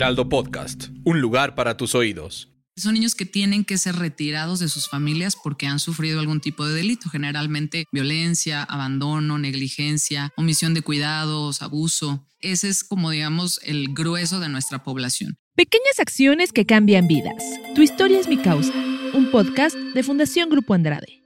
Heraldo Podcast, un lugar para tus oídos. Son niños que tienen que ser retirados de sus familias porque han sufrido algún tipo de delito, generalmente violencia, abandono, negligencia, omisión de cuidados, abuso. Ese es como digamos el grueso de nuestra población. Pequeñas acciones que cambian vidas. Tu historia es mi causa. Un podcast de Fundación Grupo Andrade.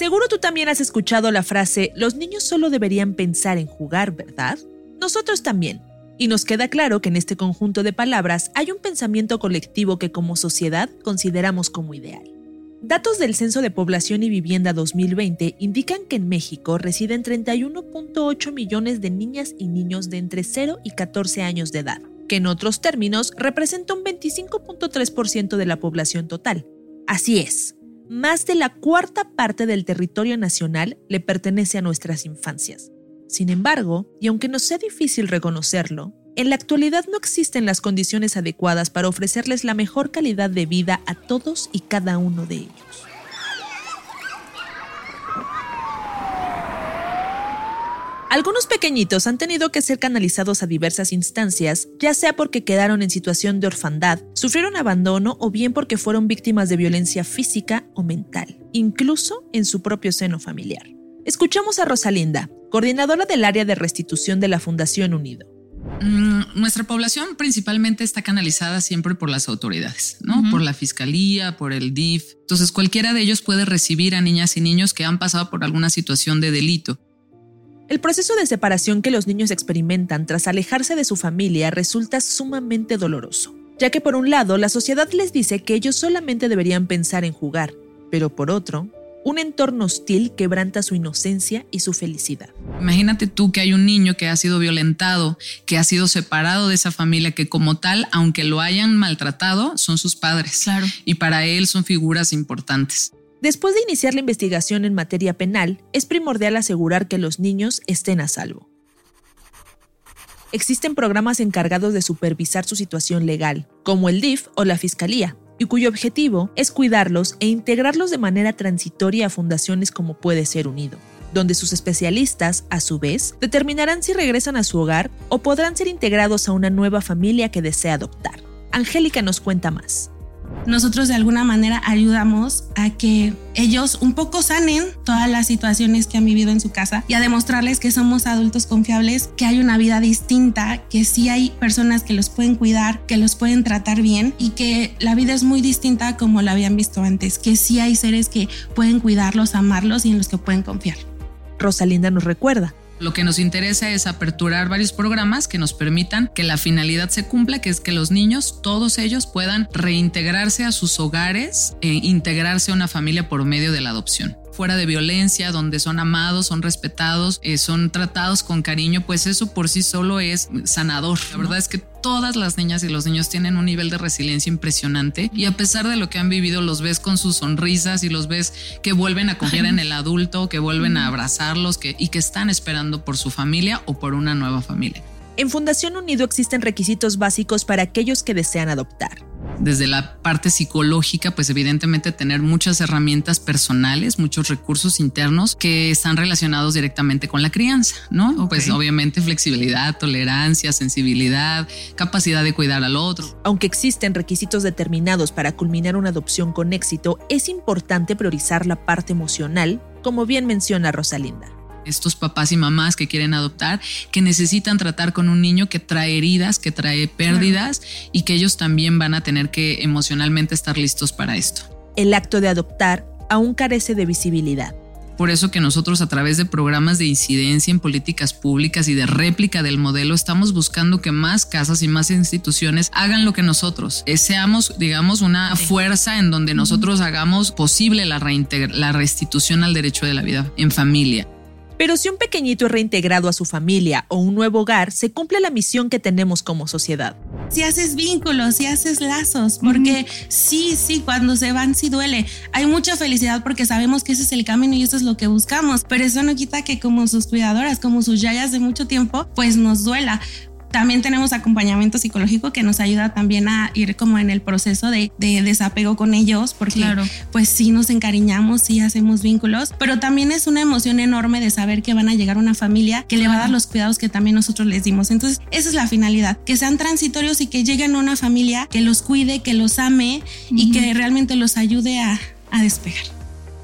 Seguro tú también has escuchado la frase, los niños solo deberían pensar en jugar, ¿verdad? Nosotros también. Y nos queda claro que en este conjunto de palabras hay un pensamiento colectivo que como sociedad consideramos como ideal. Datos del Censo de Población y Vivienda 2020 indican que en México residen 31.8 millones de niñas y niños de entre 0 y 14 años de edad, que en otros términos representa un 25.3% de la población total. Así es, más de la cuarta parte del territorio nacional le pertenece a nuestras infancias. Sin embargo, y aunque nos sea difícil reconocerlo, en la actualidad no existen las condiciones adecuadas para ofrecerles la mejor calidad de vida a todos y cada uno de ellos. Algunos pequeñitos han tenido que ser canalizados a diversas instancias, ya sea porque quedaron en situación de orfandad, sufrieron abandono o bien porque fueron víctimas de violencia física o mental, incluso en su propio seno familiar. Escuchamos a Rosalinda, coordinadora del área de restitución de la Fundación Unido. Mm, nuestra población principalmente está canalizada siempre por las autoridades, ¿no? Por la fiscalía, por el DIF. Entonces, cualquiera de ellos puede recibir a niñas y niños que han pasado por alguna situación de delito. El proceso de separación que los niños experimentan tras alejarse de su familia resulta sumamente doloroso, ya que por un lado la sociedad les dice que ellos solamente deberían pensar en jugar, pero por otro, un entorno hostil quebranta su inocencia y su felicidad. Imagínate tú que hay un niño que ha sido violentado, que ha sido separado de esa familia, que como tal, aunque lo hayan maltratado, son sus padres. Claro. Y para él son figuras importantes. Después de iniciar la investigación en materia penal, es primordial asegurar que los niños estén a salvo. Existen programas encargados de supervisar su situación legal, como el DIF o la Fiscalía, y cuyo objetivo es cuidarlos e integrarlos de manera transitoria a fundaciones como puede ser Unido, donde sus especialistas, a su vez, determinarán si regresan a su hogar o podrán ser integrados a una nueva familia que desea adoptar. Angélica nos cuenta más nosotros de alguna manera ayudamos a que ellos un poco sanen todas las situaciones que han vivido en su casa y a demostrarles que somos adultos confiables, que hay una vida distinta, que sí hay personas que los pueden cuidar, que los pueden tratar bien y que la vida es muy distinta como la habían visto antes, que sí hay seres que pueden cuidarlos, amarlos y en los que pueden confiar. Rosalinda nos recuerda, lo que nos interesa es aperturar varios programas que nos permitan que la finalidad se cumpla, que es que los niños, todos ellos, puedan reintegrarse a sus hogares e integrarse a una familia por medio de la adopción fuera de violencia, donde son amados, son respetados, eh, son tratados con cariño, pues eso por sí solo es sanador. La verdad es que todas las niñas y los niños tienen un nivel de resiliencia impresionante y a pesar de lo que han vivido los ves con sus sonrisas y los ves que vuelven a confiar en el adulto, que vuelven a abrazarlos que, y que están esperando por su familia o por una nueva familia. En Fundación Unido existen requisitos básicos para aquellos que desean adoptar desde la parte psicológica, pues evidentemente tener muchas herramientas personales, muchos recursos internos que están relacionados directamente con la crianza, ¿no? Pues obviamente flexibilidad, tolerancia, sensibilidad, capacidad de cuidar al otro. Aunque existen requisitos determinados para culminar una adopción con éxito, es importante priorizar la parte emocional, como bien menciona Rosalinda estos papás y mamás que quieren adoptar, que necesitan tratar con un niño que trae heridas, que trae pérdidas y que ellos también van a tener que emocionalmente estar listos para esto. El acto de adoptar aún carece de visibilidad. por eso que nosotros a través de programas de incidencia en políticas públicas y de réplica del modelo estamos buscando que más casas y más instituciones hagan lo que nosotros, eh, seamos, digamos, una fuerza en donde nosotros hagamos posible la, la restitución al derecho de la vida en familia. Pero si un pequeñito es reintegrado a su familia o un nuevo hogar, se cumple la misión que tenemos como sociedad. Si haces vínculos, si haces lazos, porque sí, sí, cuando se van sí duele. Hay mucha felicidad porque sabemos que ese es el camino y eso es lo que buscamos, pero eso no quita que como sus cuidadoras, como sus yayas de mucho tiempo, pues nos duela. También tenemos acompañamiento psicológico que nos ayuda también a ir como en el proceso de, desapego con ellos, porque pues sí nos encariñamos, sí hacemos vínculos, pero también es una emoción enorme de saber que van a llegar una familia que le va a dar los cuidados que también nosotros les dimos. Entonces, esa es la finalidad, que sean transitorios y que lleguen a una familia que los cuide, que los ame y que realmente los ayude a, a despegar.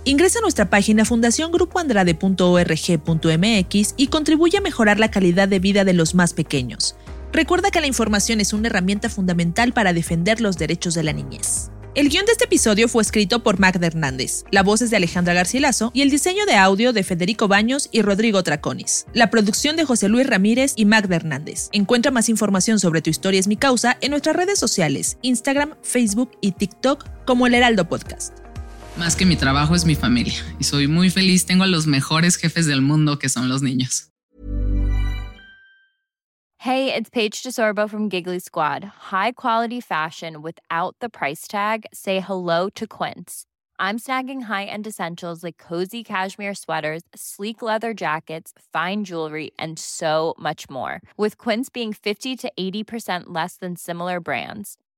Ingresa a nuestra página fundaciongrupoandrade.org.mx y contribuye a mejorar la calidad de vida de los más pequeños. Recuerda que la información es una herramienta fundamental para defender los derechos de la niñez. El guion de este episodio fue escrito por Magda Hernández, la voz es de Alejandra Garcilaso y el diseño de audio de Federico Baños y Rodrigo Traconis. La producción de José Luis Ramírez y Magda Hernández. Encuentra más información sobre tu historia es mi causa en nuestras redes sociales, Instagram, Facebook y TikTok como El Heraldo Podcast. Más que mi trabajo es mi familia y soy muy feliz. Tengo a los mejores jefes del mundo que son los niños. Hey, it's Paige DeSorbo from Giggly Squad. High quality fashion without the price tag. Say hello to Quince. I'm snagging high-end essentials like cozy cashmere sweaters, sleek leather jackets, fine jewelry, and so much more. With Quince being 50 to 80% less than similar brands